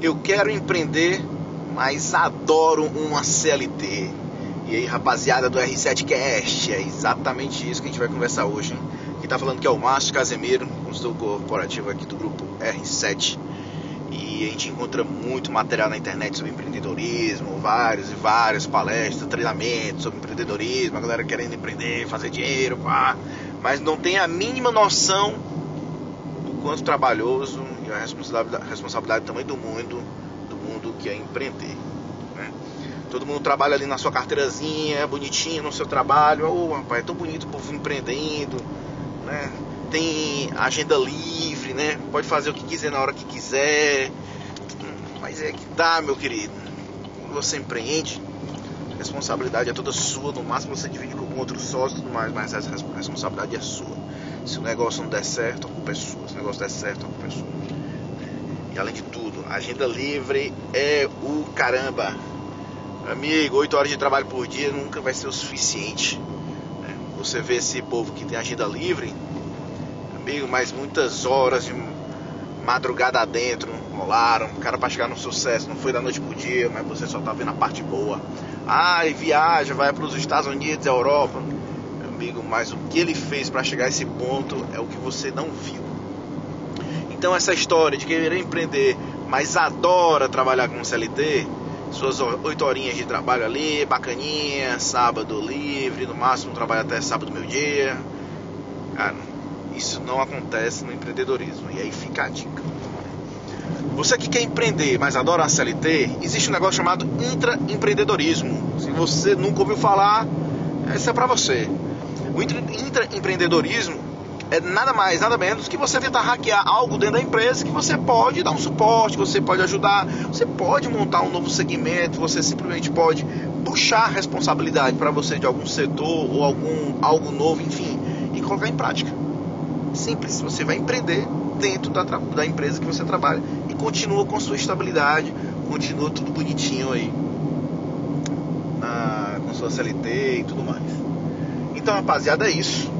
Eu quero empreender, mas adoro uma CLT. E aí, rapaziada do R7Cast, é exatamente isso que a gente vai conversar hoje. Hein? Quem tá falando que é o Márcio Casemiro, consultor corporativo aqui do grupo R7. E a gente encontra muito material na internet sobre empreendedorismo, vários e várias palestras, treinamentos sobre empreendedorismo, a galera querendo empreender, fazer dinheiro, pá. Mas não tem a mínima noção quanto trabalhoso e a responsabilidade, responsabilidade também do mundo, do mundo que é empreender. Né? Todo mundo trabalha ali na sua carteirazinha, bonitinho no seu trabalho. Ô, oh, rapaz, é tão bonito o povo empreendendo, né? Tem agenda livre, né? Pode fazer o que quiser na hora que quiser. Mas é que dá, meu querido. Quando você empreende, a responsabilidade é toda sua. No máximo você divide com outro sócio e tudo mais, mas a responsabilidade é sua. Se o negócio não der certo, a culpa é sua. Se o negócio der certo, a culpa é sua. E além de tudo, agenda livre é o caramba. Amigo, 8 horas de trabalho por dia nunca vai ser o suficiente. Né? Você vê esse povo que tem agenda livre, amigo, mas muitas horas de madrugada dentro rolaram. O cara para chegar no sucesso não foi da noite pro dia, mas você só tá vendo a parte boa. Ai, viaja, vai para os Estados Unidos, Europa. Amigo, mas o que ele fez para chegar a esse ponto é o que você não viu. Então essa história de querer empreender, mas adora trabalhar com CLT, suas oito horinhas de trabalho ali, bacaninha, sábado livre, no máximo trabalho até sábado meio dia. Cara, isso não acontece no empreendedorismo. E aí fica a dica. Você que quer empreender, mas adora a CLT, existe um negócio chamado intraempreendedorismo. Se você nunca ouviu falar, essa é para você. O intraempreendedorismo é nada mais, nada menos que você tentar hackear algo dentro da empresa que você pode dar um suporte, você pode ajudar, você pode montar um novo segmento, você simplesmente pode puxar responsabilidade para você de algum setor ou algum algo novo, enfim, e colocar em prática. Simples, você vai empreender dentro da, da empresa que você trabalha e continua com sua estabilidade, continua tudo bonitinho aí, na, com sua CLT e tudo mais. Então, rapaziada, é isso.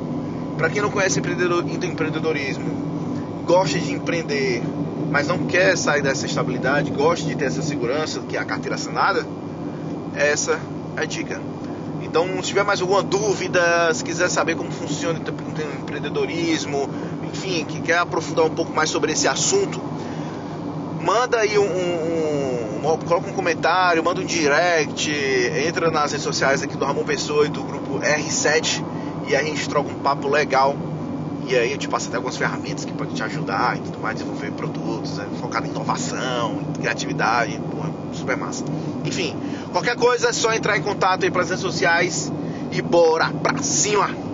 Para quem não conhece empreendedor, empreendedorismo, gosta de empreender, mas não quer sair dessa estabilidade, gosta de ter essa segurança, que é a carteira assinada, essa é a dica. Então, se tiver mais alguma dúvida, se quiser saber como funciona o empreendedorismo, enfim, que quer aprofundar um pouco mais sobre esse assunto, manda aí um, um, coloca um comentário, manda um direct, entra nas redes sociais aqui do Ramon Pessoa e do grupo R7 e a gente troca um papo legal. E aí eu te passo até algumas ferramentas que podem te ajudar e tudo mais, desenvolver produtos, né, focado em inovação, criatividade, porra, super massa. Enfim, qualquer coisa é só entrar em contato aí pelas redes sociais e bora pra cima!